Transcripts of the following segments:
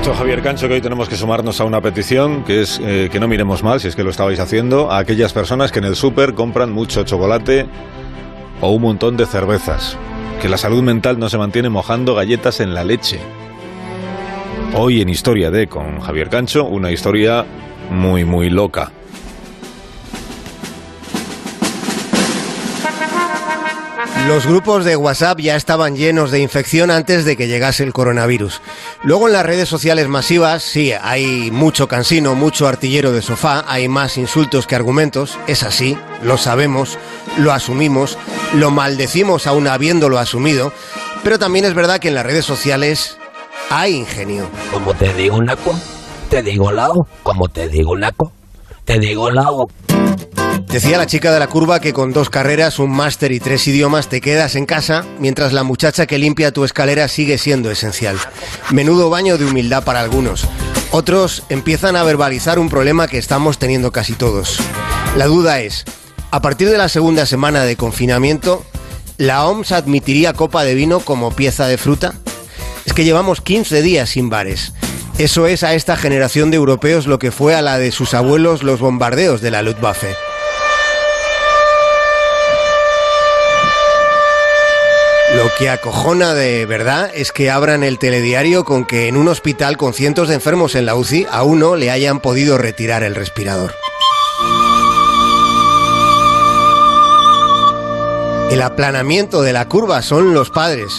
dicho Javier Cancho que hoy tenemos que sumarnos a una petición que es eh, que no miremos mal, si es que lo estabais haciendo, a aquellas personas que en el súper compran mucho chocolate o un montón de cervezas. Que la salud mental no se mantiene mojando galletas en la leche. Hoy en Historia de con Javier Cancho, una historia muy, muy loca. Los grupos de WhatsApp ya estaban llenos de infección antes de que llegase el coronavirus. Luego en las redes sociales masivas, sí, hay mucho cansino, mucho artillero de sofá, hay más insultos que argumentos, es así, lo sabemos, lo asumimos, lo maldecimos aún habiéndolo asumido, pero también es verdad que en las redes sociales hay ingenio. Como te digo, Naco, te digo lao, como te digo, Naco, te digo lao. Decía la chica de la curva que con dos carreras, un máster y tres idiomas te quedas en casa, mientras la muchacha que limpia tu escalera sigue siendo esencial. Menudo baño de humildad para algunos. Otros empiezan a verbalizar un problema que estamos teniendo casi todos. La duda es, a partir de la segunda semana de confinamiento, ¿la OMS admitiría copa de vino como pieza de fruta? Es que llevamos 15 días sin bares. Eso es a esta generación de europeos lo que fue a la de sus abuelos los bombardeos de la Luftwaffe. Que acojona de verdad es que abran el telediario con que en un hospital con cientos de enfermos en la UCI a uno le hayan podido retirar el respirador. El aplanamiento de la curva son los padres.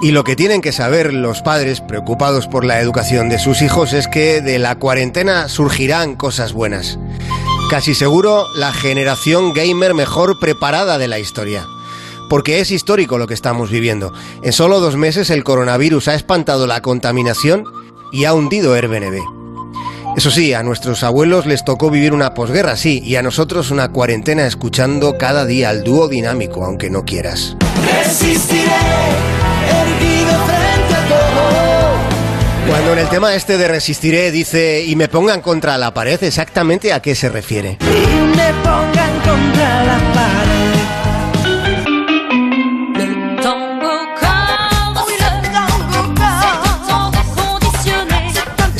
Y lo que tienen que saber los padres preocupados por la educación de sus hijos es que de la cuarentena surgirán cosas buenas. Casi seguro la generación gamer mejor preparada de la historia porque es histórico lo que estamos viviendo. En solo dos meses el coronavirus ha espantado la contaminación y ha hundido Airbnb. Eso sí, a nuestros abuelos les tocó vivir una posguerra, sí, y a nosotros una cuarentena escuchando cada día al dúo dinámico, aunque no quieras. Cuando en el tema este de resistiré dice y me pongan contra la pared, exactamente a qué se refiere. Y me pongan contra la pared.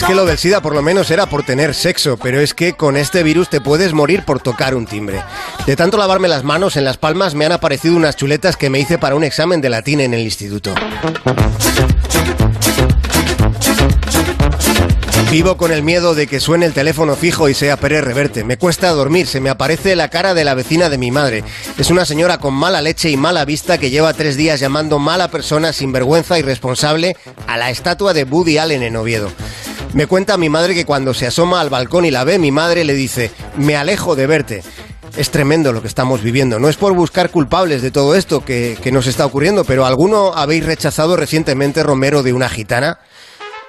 Que lo del SIDA por lo menos era por tener sexo, pero es que con este virus te puedes morir por tocar un timbre. De tanto lavarme las manos en las palmas me han aparecido unas chuletas que me hice para un examen de latín en el instituto. Vivo con el miedo de que suene el teléfono fijo y sea Pérez Reverte. Me cuesta dormir, se me aparece la cara de la vecina de mi madre. Es una señora con mala leche y mala vista que lleva tres días llamando mala persona, sinvergüenza y responsable a la estatua de Woody Allen en Oviedo. Me cuenta mi madre que cuando se asoma al balcón y la ve, mi madre le dice, me alejo de verte. Es tremendo lo que estamos viviendo. No es por buscar culpables de todo esto que, nos está ocurriendo, pero ¿alguno habéis rechazado recientemente Romero de una gitana?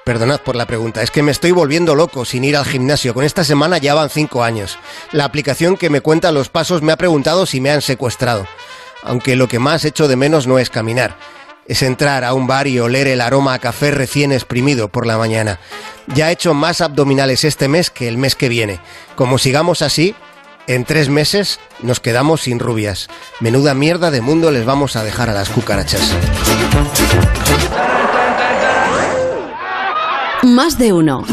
Perdonad por la pregunta, es que me estoy volviendo loco sin ir al gimnasio. Con esta semana ya van cinco años. La aplicación que me cuenta los pasos me ha preguntado si me han secuestrado. Aunque lo que más echo de menos no es caminar, es entrar a un bar y oler el aroma a café recién exprimido por la mañana. Ya he hecho más abdominales este mes que el mes que viene. Como sigamos así, en tres meses nos quedamos sin rubias. Menuda mierda de mundo les vamos a dejar a las cucarachas. Más de uno.